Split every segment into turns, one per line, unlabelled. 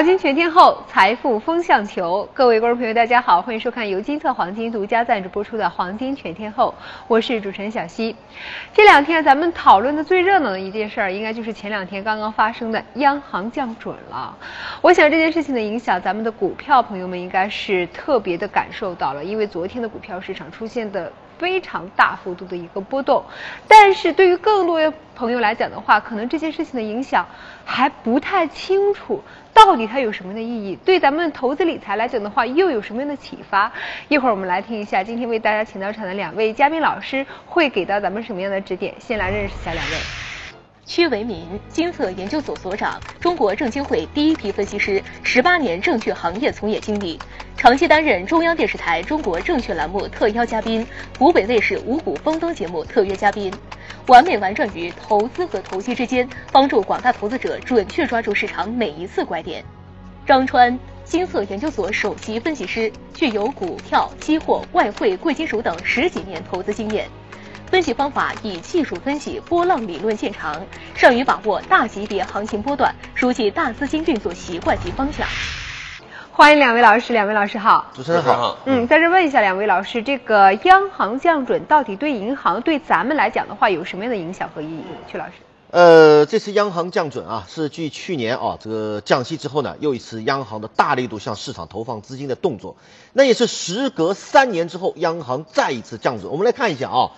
黄金全天候，财富风向球。各位观众朋友，大家好，欢迎收看由金策黄金独家赞助播出的《黄金全天候》，我是主持人小溪。这两天咱们讨论的最热闹的一件事儿，应该就是前两天刚刚发生的央行降准了。我想这件事情的影响，咱们的股票朋友们应该是特别的感受到了，因为昨天的股票市场出现的。非常大幅度的一个波动，但是对于更多朋友来讲的话，可能这件事情的影响还不太清楚，到底它有什么样的意义？对咱们投资理财来讲的话，又有什么样的启发？一会儿我们来听一下，今天为大家请到场的两位嘉宾老师会给到咱们什么样的指点？先来认识一下两位。
屈维民，金策研究所所长，中国证监会第一批分析师，十八年证券行业从业经历。长期担任中央电视台中国证券栏目特邀嘉宾，湖北卫视五谷丰登节目特约嘉宾，完美玩转于投资和投机之间，帮助广大投资者准确抓住市场每一次拐点。张川，金策研究所首席分析师，具有股票、期货、外汇、贵金属等十几年投资经验，分析方法以技术分析、波浪理论见长，善于把握大级别行情波段，熟悉大资金运作习惯及方向。
欢迎两位老师，两位老师好，
主持人好。
嗯，在这问一下两位老师，这个央行降准到底对银行、对咱们来讲的话，有什么样的影响和意义？曲老师。
呃，这次央行降准啊，是继去年啊这个降息之后呢，又一次央行的大力度向市场投放资金的动作。那也是时隔三年之后，央行再一次降准。我们来看一下啊。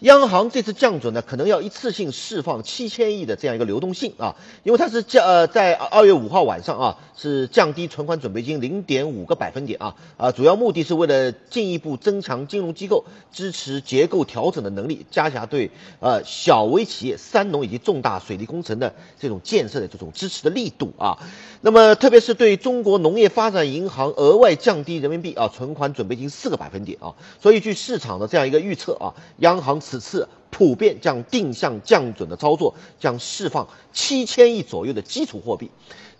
央行这次降准呢，可能要一次性释放七千亿的这样一个流动性啊，因为它是降呃在二月五号晚上啊，是降低存款准备金零点五个百分点啊啊，主要目的是为了进一步增强金融机构支持结构调整的能力，加强对呃小微企业、三农以及重大水利工程的这种建设的这种支持的力度啊。那么特别是对中国农业发展银行额外降低人民币啊存款准备金四个百分点啊，所以据市场的这样一个预测啊，央行。此次普遍将定向降准的操作，将释放七千亿左右的基础货币，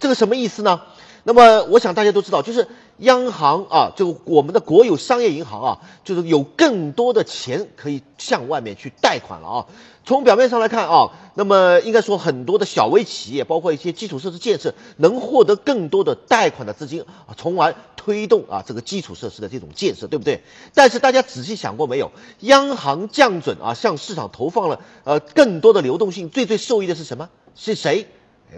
这个什么意思呢？那么我想大家都知道，就是央行啊，就我们的国有商业银行啊，就是有更多的钱可以向外面去贷款了啊。从表面上来看啊，那么应该说很多的小微企业，包括一些基础设施建设，能获得更多的贷款的资金啊，从而推动啊这个基础设施的这种建设，对不对？但是大家仔细想过没有？央行降准啊，向市场投放了呃更多的流动性，最最受益的是什么？是谁？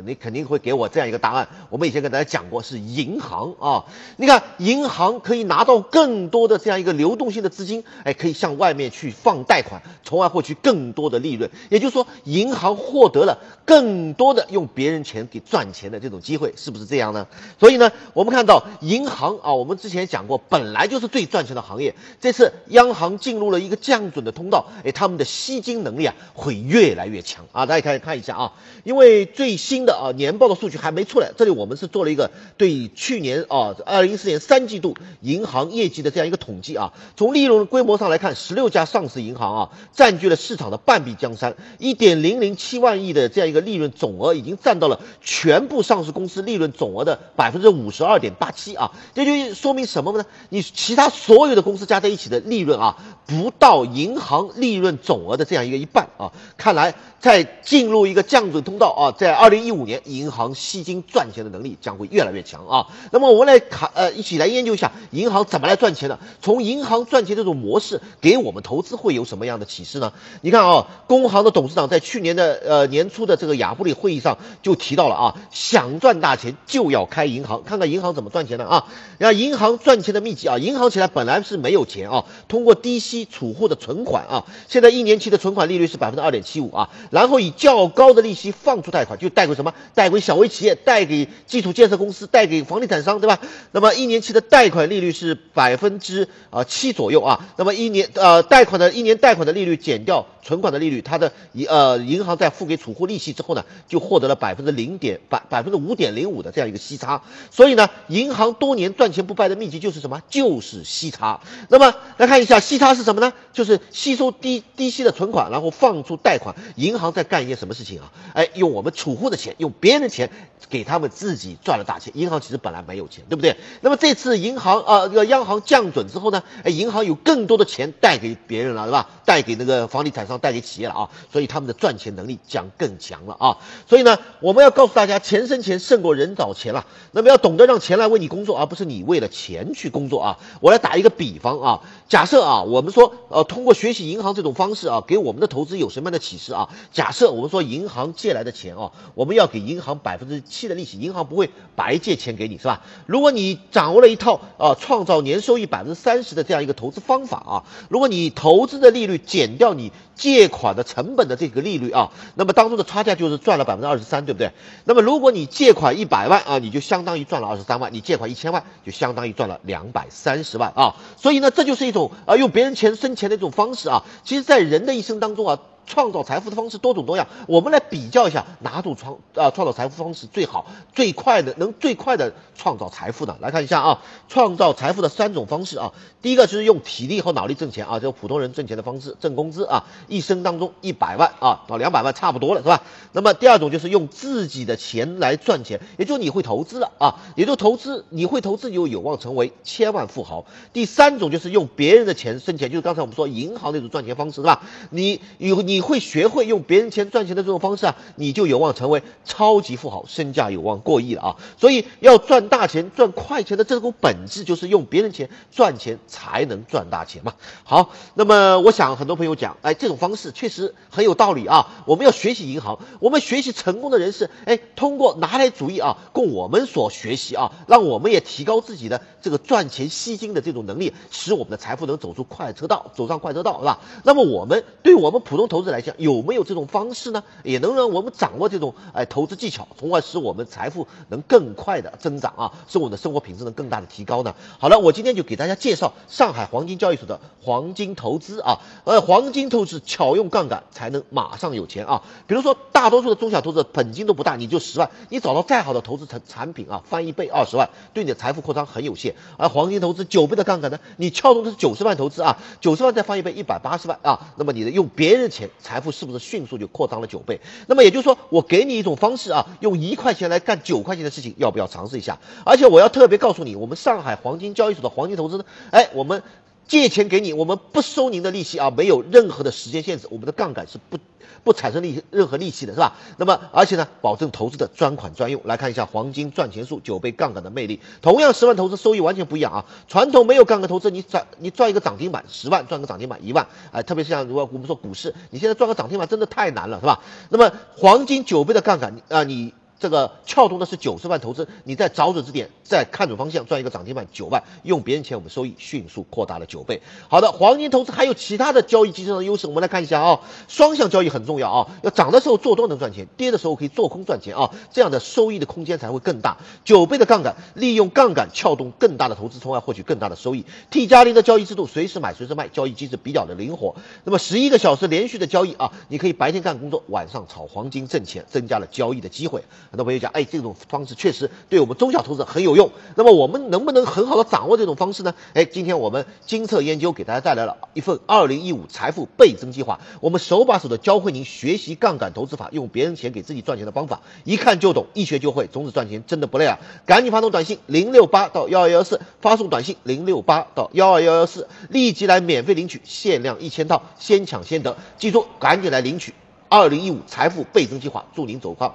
你肯定会给我这样一个答案。我们以前跟大家讲过，是银行啊。你看，银行可以拿到更多的这样一个流动性的资金，哎，可以向外面去放贷款，从而获取更多的利润。也就是说，银行获得了更多的用别人钱给赚钱的这种机会，是不是这样呢？所以呢，我们看到银行啊，我们之前讲过，本来就是最赚钱的行业。这次央行进入了一个降准的通道，哎，他们的吸金能力啊会越来越强啊。大家可以看一下啊，因为最新。的啊，年报的数据还没出来。这里我们是做了一个对去年啊，二零一四年三季度银行业绩的这样一个统计啊。从利润规模上来看，十六家上市银行啊，占据了市场的半壁江山，一点零零七万亿的这样一个利润总额，已经占到了全部上市公司利润总额的百分之五十二点八七啊。这就说明什么呢？你其他所有的公司加在一起的利润啊，不到银行利润总额的这样一个一半啊。看来在进入一个降准通道啊，在二零一。一五年，银行吸金赚钱的能力将会越来越强啊。那么我们来看，呃，一起来研究一下银行怎么来赚钱的。从银行赚钱这种模式，给我们投资会有什么样的启示呢？你看啊，工行的董事长在去年的呃年初的这个亚布力会议上就提到了啊，想赚大钱就要开银行，看看银行怎么赚钱的啊。那银行赚钱的秘籍啊，银行起来本来是没有钱啊，通过低息储户的存款啊，现在一年期的存款利率是百分之二点七五啊，然后以较高的利息放出贷款，就贷给。什么贷给小微企业，贷给基础建设公司，贷给房地产商，对吧？那么一年期的贷款利率是百分之啊七左右啊。那么一年呃贷款的一年贷款的利率减掉存款的利率，它的银呃银行在付给储户利息之后呢，就获得了百分之零点百百分之五点零五的这样一个息差。所以呢，银行多年赚钱不败的秘籍就是什么？就是息差。那么来看一下息差是什么呢？就是吸收低低息的存款，然后放出贷款。银行在干一件什么事情啊？哎，用我们储户的钱。用别人的钱给他们自己赚了大钱。银行其实本来没有钱，对不对？那么这次银行啊，这个央行降准之后呢，哎，银行有更多的钱贷给别人了，对吧？贷给那个房地产商，贷给企业了啊，所以他们的赚钱能力将更强了啊。所以呢，我们要告诉大家，钱生钱胜过人找钱了。那么要懂得让钱来为你工作，而不是你为了钱去工作啊。我来打一个比方啊，假设啊，我们说呃，通过学习银行这种方式啊，给我们的投资有什么样的启示啊？假设我们说银行借来的钱啊，我们要要给银行百分之七的利息，银行不会白借钱给你，是吧？如果你掌握了一套啊，创造年收益百分之三十的这样一个投资方法啊，如果你投资的利率减掉你借款的成本的这个利率啊，那么当中的差价就是赚了百分之二十三，对不对？那么如果你借款一百万啊，你就相当于赚了二十三万；你借款一千万，就相当于赚了两百三十万啊。所以呢，这就是一种啊用别人钱生钱的一种方式啊。其实，在人的一生当中啊。创造财富的方式多种多样，我们来比较一下哪种创啊创造财富方式最好、最快的，能最快的创造财富的。来看一下啊，创造财富的三种方式啊。第一个就是用体力和脑力挣钱啊，就普通人挣钱的方式，挣工资啊，一生当中一百万啊到两百万差不多了，是吧？那么第二种就是用自己的钱来赚钱，也就你会投资了啊，也就投资你会投资就有望成为千万富豪。第三种就是用别人的钱生钱，就是刚才我们说银行那种赚钱方式，是吧？你有你。你会学会用别人钱赚钱的这种方式啊，你就有望成为超级富豪，身价有望过亿了啊！所以要赚大钱、赚快钱的这种本质，就是用别人钱赚钱才能赚大钱嘛。好，那么我想很多朋友讲，哎，这种方式确实很有道理啊。我们要学习银行，我们学习成功的人士，哎，通过拿来主义啊，供我们所学习啊，让我们也提高自己的这个赚钱吸金的这种能力，使我们的财富能走出快车道，走上快车道，是吧？那么我们对我们普通投资来讲，有没有这种方式呢？也能让我们掌握这种哎投资技巧，从而使我们财富能更快的增长啊，使我们的生活品质能更大的提高呢？好了，我今天就给大家介绍上海黄金交易所的黄金投资啊，呃，黄金投资巧用杠杆才能马上有钱啊。比如说，大多数的中小投资者本金都不大，你就十万，你找到再好的投资产产品啊，翻一倍二十万，对你的财富扩张很有限。而黄金投资九倍的杠杆呢，你撬动的是九十万投资啊，九十万再翻一倍一百八十万啊，那么你的用别人的钱，财富是不是迅速就扩张了九倍？那么也就是说，我给你一种方式啊，用一块钱来干九块钱的事情，要不要尝试一下？而且我要特别告诉你，我们上海黄金交易所的黄金投资呢，哎，我们借钱给你，我们不收您的利息啊，没有任何的时间限制，我们的杠杆是不。不产生利任何利息的是吧？那么而且呢，保证投资的专款专用。来看一下黄金赚钱术九倍杠杆的魅力。同样十万投资收益完全不一样啊！传统没有杠杆投资，你赚你赚一个涨停板十万，赚个涨停板一万，哎，特别是像如果我们说股市，你现在赚个涨停板真的太难了，是吧？那么黄金九倍的杠杆啊，你。这个撬动的是九十万投资，你在找准支点，再看准方向，赚一个涨停板九万，用别人钱，我们收益迅速扩大了九倍。好的，黄金投资还有其他的交易机制上的优势，我们来看一下啊。双向交易很重要啊，要涨的时候做多能赚钱，跌的时候可以做空赚钱啊，这样的收益的空间才会更大。九倍的杠杆，利用杠杆撬动更大的投资，从而获取更大的收益。T 加零的交易制度，随时买随时卖，交易机制比较的灵活。那么十一个小时连续的交易啊，你可以白天干工作，晚上炒黄金挣钱，增加了交易的机会。很多朋友讲，哎，这种方式确实对我们中小投资者很有用。那么我们能不能很好的掌握这种方式呢？哎，今天我们金策研究给大家带来了一份二零一五财富倍增计划，我们手把手的教会您学习杠杆投资法，用别人钱给自己赚钱的方法，一看就懂，一学就会，从此赚钱真的不累啊！赶紧发送短信零六八到幺二幺四，发送短信零六八到幺二幺幺四，立即来免费领取，限量一千套，先抢先得。记住，赶紧来领取二零一五财富倍增计划，祝您走光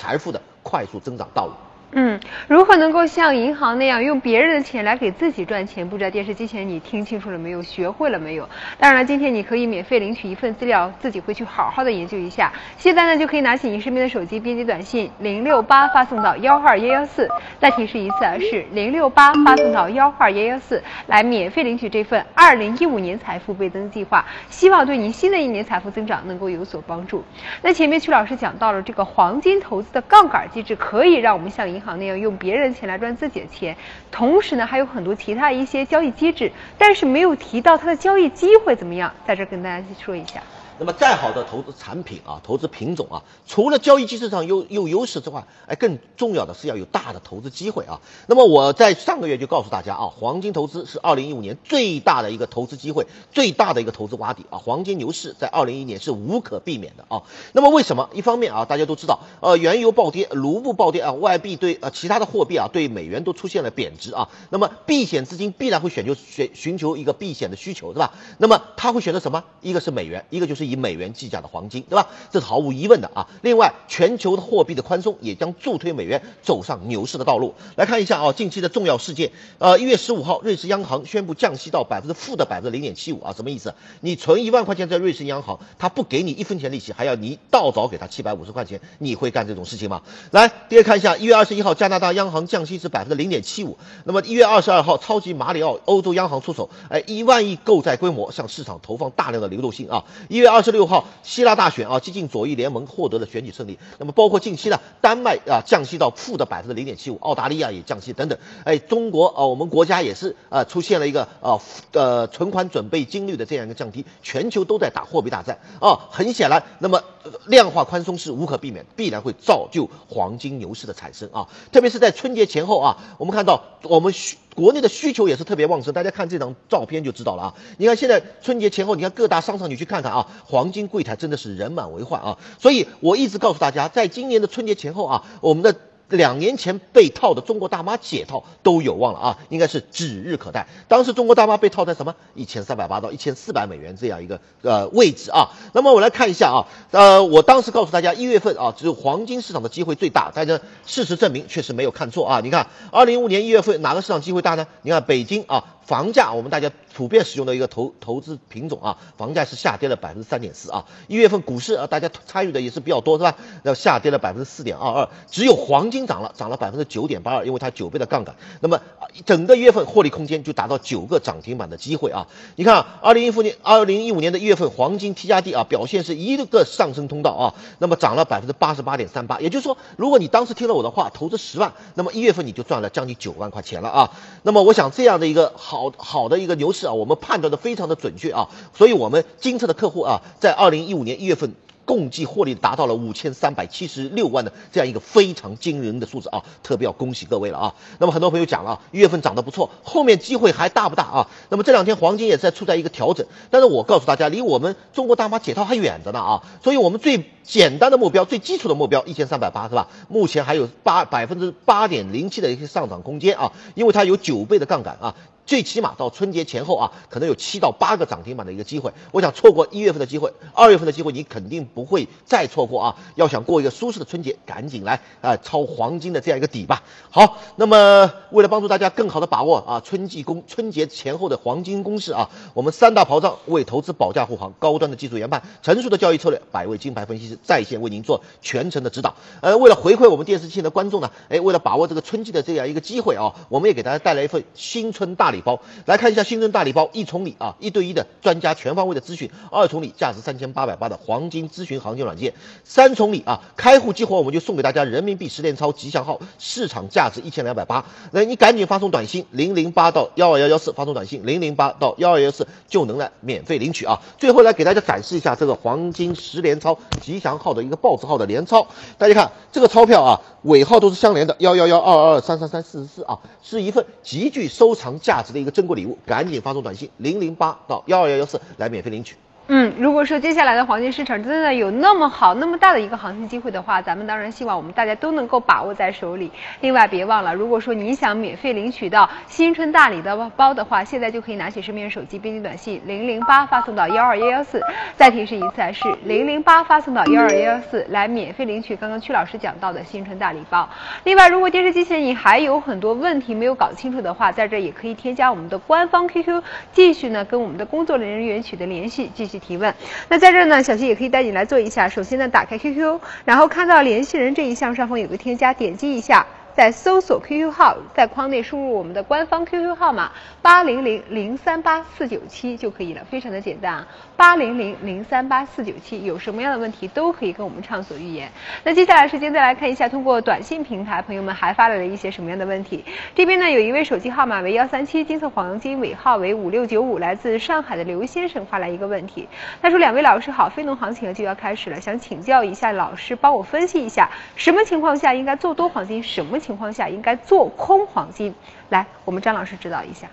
财富的快速增长道路。
嗯，如何能够像银行那样用别人的钱来给自己赚钱？不知道电视机前你听清楚了没有？学会了没有？当然了，今天你可以免费领取一份资料，自己回去好好的研究一下。现在呢，就可以拿起您身边的手机，编辑短信零六八发送到幺二幺幺四。再提示一次啊，是零六八发送到幺二幺幺四，来免费领取这份二零一五年财富倍增计划，希望对您新的一年财富增长能够有所帮助。那前面曲老师讲到了这个黄金投资的杠杆机制，可以让我们像银行那样用别人钱来赚自己的钱，同时呢还有很多其他一些交易机制，但是没有提到它的交易机会怎么样，在这跟大家说一下。
那么再好的投资产品啊，投资品种啊，除了交易机制上有有优势之外，哎，更重要的是要有大的投资机会啊。那么我在上个月就告诉大家啊，黄金投资是二零一五年最大的一个投资机会，最大的一个投资洼地啊。黄金牛市在二零一一年是无可避免的啊。那么为什么？一方面啊，大家都知道，呃，原油暴跌，卢布暴跌啊，外币对呃其他的货币啊对美元都出现了贬值啊。那么避险资金必然会选求选寻求一个避险的需求，对吧？那么他会选择什么？一个是美元，一个就是以美元计价的黄金，对吧？这是毫无疑问的啊。另外，全球的货币的宽松也将助推美元走上牛市的道路。来看一下啊，近期的重要事件。呃，一月十五号，瑞士央行宣布降息到百分之负的百分之零点七五啊，什么意思？你存一万块钱在瑞士央行，他不给你一分钱利息，还要你倒找给他七百五十块钱，你会干这种事情吗？来，第二看一下，一月二十一号，加拿大央行降息至百分之零点七五。那么一月二十二号，超级马里奥欧洲央行出手，哎，一万亿购债规模向市场投放大量的流动性啊。一月二十六号，希腊大选啊，激进左翼联盟获得了选举胜利。那么包括近期呢丹麦啊降息到负的百分之零点七五，澳大利亚也降息等等。哎，中国啊，我们国家也是啊出现了一个啊呃存款准备金率的这样一个降低，全球都在打货币大战啊。很显然，那么量化宽松是无可避免，必然会造就黄金牛市的产生啊。特别是在春节前后啊，我们看到我们需国内的需求也是特别旺盛，大家看这张照片就知道了啊。你看现在春节前后，你看各大商场你去看看啊，黄金柜台真的是人满为患啊。所以我一直告诉大家，在今年的春节前后啊，我们的。两年前被套的中国大妈解套都有望了啊，应该是指日可待。当时中国大妈被套在什么一千三百八到一千四百美元这样一个呃位置啊。那么我来看一下啊，呃，我当时告诉大家一月份啊，只有黄金市场的机会最大，但是事实证明确实没有看错啊。你看，二零一五年一月份哪个市场机会大呢？你看北京啊。房价，我们大家普遍使用的一个投投资品种啊，房价是下跌了百分之三点四啊。一月份股市啊，大家参与的也是比较多，是吧？那下跌了百分之四点二二，只有黄金涨了，涨了百分之九点八二，因为它九倍的杠杆。那么整个一月份获利空间就达到九个涨停板的机会啊。你看，二零一五年二零一五年的一月份黄金 T 加 D 啊，表现是一个上升通道啊，那么涨了百分之八十八点三八。也就是说，如果你当时听了我的话，投资十万，那么一月份你就赚了将近九万块钱了啊。那么我想这样的一个好。好好的一个牛市啊，我们判断的非常的准确啊，所以我们金策的客户啊，在二零一五年一月份。共计获利达到了五千三百七十六万的这样一个非常惊人的数字啊，特别要恭喜各位了啊。那么很多朋友讲了，一月份涨得不错，后面机会还大不大啊？那么这两天黄金也在处在一个调整，但是我告诉大家，离我们中国大妈解套还远着呢啊。所以我们最简单的目标、最基础的目标一千三百八是吧？目前还有八百分之八点零七的一些上涨空间啊，因为它有九倍的杠杆啊。最起码到春节前后啊，可能有七到八个涨停板的一个机会。我想错过一月份的机会，二月份的机会你肯定不会再错过啊！要想过一个舒适的春节，赶紧来啊抄黄金的这样一个底吧。好，那么为了帮助大家更好的把握啊春季公春节前后的黄金攻势啊，我们三大保障为投资保驾护航，高端的技术研判，成熟的交易策略，百位金牌分析师在线为您做全程的指导。呃，为了回馈我们电视机前的观众呢，哎，为了把握这个春季的这样一个机会啊，我们也给大家带来一份新春大礼。礼包来看一下新增大礼包，一重礼啊，一对一的专家全方位的咨询，二重礼价值三千八百八的黄金咨询行情软件，三重礼啊，开户激活我们就送给大家人民币十连钞吉祥号，市场价值一千两百八，那你赶紧发送短信零零八到幺二幺幺四，发送短信零零八到幺二幺四就能来免费领取啊。最后来给大家展示一下这个黄金十连钞吉祥号的一个报纸号的连钞，大家看这个钞票啊，尾号都是相连的幺幺幺二二二三三三四十四啊，是一份极具收藏价值。的一个珍贵礼物，赶紧发送短信零零八到幺二幺幺四来免费领取。
嗯，如果说接下来的黄金市场真的有那么好、那么大的一个行情机会的话，咱们当然希望我们大家都能够把握在手里。另外，别忘了，如果说你想免费领取到新春大礼的包的话，现在就可以拿起身边手机编辑短信零零八发送到幺二幺幺四，再提示一次是零零八发送到幺二幺幺四来免费领取刚刚曲老师讲到的新春大礼包。另外，如果电视机前你还有很多问题没有搞清楚的话，在这也可以添加我们的官方 QQ，继续呢跟我们的工作人员取得联系，继续。提问，那在这儿呢，小溪也可以带你来做一下。首先呢，打开 QQ，然后看到联系人这一项上方有个添加，点击一下。再搜索 QQ 号，在框内输入我们的官方 QQ 号码八零零零三八四九七就可以了，非常的简单啊，八零零零三八四九七，有什么样的问题都可以跟我们畅所欲言。那接下来时间再来看一下，通过短信平台，朋友们还发来了一些什么样的问题？这边呢有一位手机号码为幺三七，金色黄金尾号为五六九五，来自上海的刘先生发来一个问题，他说：两位老师好，非农行情就要开始了，想请教一下老师，帮我分析一下什么情况下应该做多黄金，什么情况下应该做空黄金？来，我们张老师指导一下。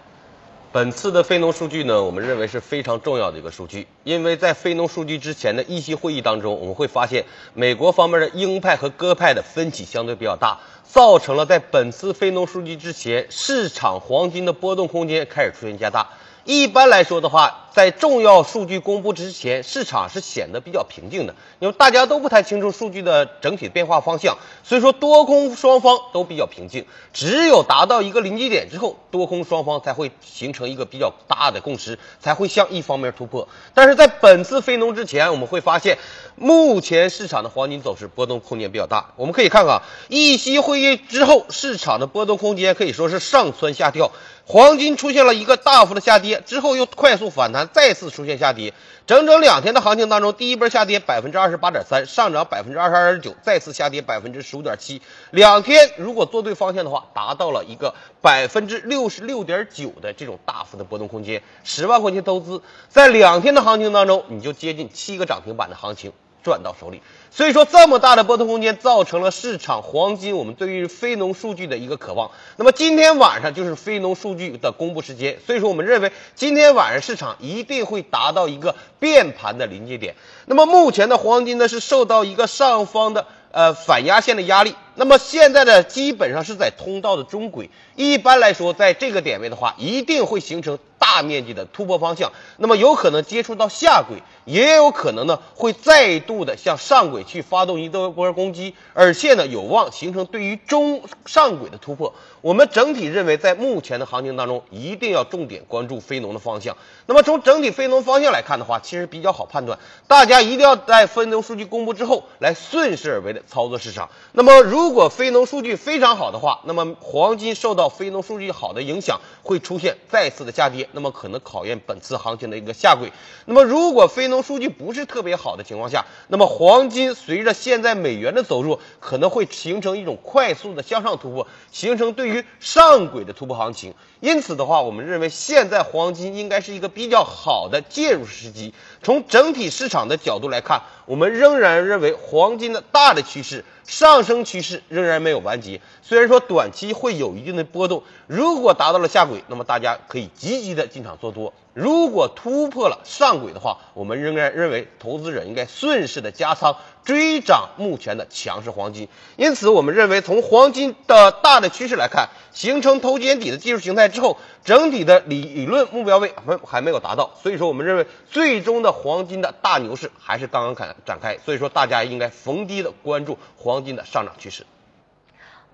本次的非农数据呢，我们认为是非常重要的一个数据，因为在非农数据之前的议息会议当中，我们会发现美国方面的鹰派和鸽派的分歧相对比较大，造成了在本次非农数据之前，市场黄金的波动空间开始出现加大。一般来说的话，在重要数据公布之前，市场是显得比较平静的，因为大家都不太清楚数据的整体变化方向，所以说多空双方都比较平静。只有达到一个临界点之后，多空双方才会形成一个比较大的共识，才会向一方面突破。但是在本次非农之前，我们会发现，目前市场的黄金走势波动空间比较大。我们可以看看议息会议之后，市场的波动空间可以说是上蹿下跳。黄金出现了一个大幅的下跌，之后又快速反弹，再次出现下跌。整整两天的行情当中，第一波下跌百分之二十八点三，上涨百分之二十二点九，再次下跌百分之十五点七。两天如果做对方向的话，达到了一个百分之六十六点九的这种大幅的波动空间。十万块钱投资，在两天的行情当中，你就接近七个涨停板的行情。赚到手里，所以说这么大的波动空间造成了市场黄金我们对于非农数据的一个渴望。那么今天晚上就是非农数据的公布时间，所以说我们认为今天晚上市场一定会达到一个变盘的临界点。那么目前的黄金呢是受到一个上方的呃反压线的压力，那么现在呢基本上是在通道的中轨，一般来说在这个点位的话一定会形成。大面积的突破方向，那么有可能接触到下轨，也有可能呢会再度的向上轨去发动一波攻击，而且呢有望形成对于中上轨的突破。我们整体认为，在目前的行情当中，一定要重点关注非农的方向。那么从整体非农方向来看的话，其实比较好判断，大家一定要在非农数据公布之后来顺势而为的操作市场。那么如果非农数据非常好的话，那么黄金受到非农数据好的影响，会出现再次的下跌。那么可能考验本次行情的一个下轨。那么如果非农数据不是特别好的情况下，那么黄金随着现在美元的走弱，可能会形成一种快速的向上突破，形成对于上轨的突破行情。因此的话，我们认为现在黄金应该是一个比较好的介入时机。从整体市场的角度来看，我们仍然认为黄金的大的趋势。上升趋势仍然没有完结，虽然说短期会有一定的波动，如果达到了下轨，那么大家可以积极的进场做多。如果突破了上轨的话，我们仍然认为投资者应该顺势的加仓追涨目前的强势黄金。因此，我们认为从黄金的大的趋势来看，形成头肩底的技术形态之后，整体的理理论目标位还还没有达到，所以说我们认为最终的黄金的大牛市还是刚刚开展开。所以说大家应该逢低的关注黄金的上涨趋势。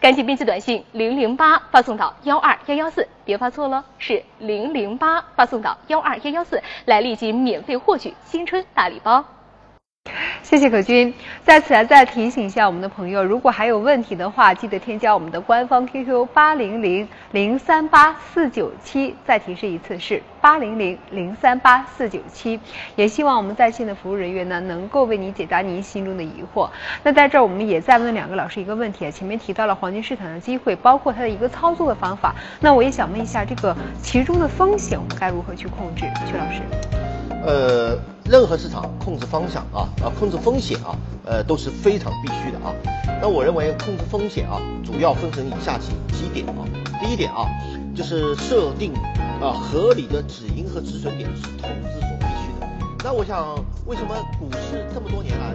赶紧编辑短信零零八发送到幺二幺幺四，别发错了，是零零八发送到幺二幺幺四，来立即免费获取新春大礼包。
谢谢可君。在此再提醒一下我们的朋友，如果还有问题的话，记得添加我们的官方 QQ 八零零零三八四九七。再提示一次是八零零零三八四九七。也希望我们在线的服务人员呢，能够为您解答您心中的疑惑。那在这儿，我们也再问两个老师一个问题啊，前面提到了黄金市场的机会，包括它的一个操作的方法。那我也想问一下，这个其中的风险我们该如何去控制？曲老师。
呃，任何市场控制方向啊啊，控制风险啊，呃，都是非常必须的啊。那我认为控制风险啊，主要分成以下几几点啊。第一点啊，就是设定啊合理的止盈和止损点是投资所必须的。那我想，为什么股市这么多年来，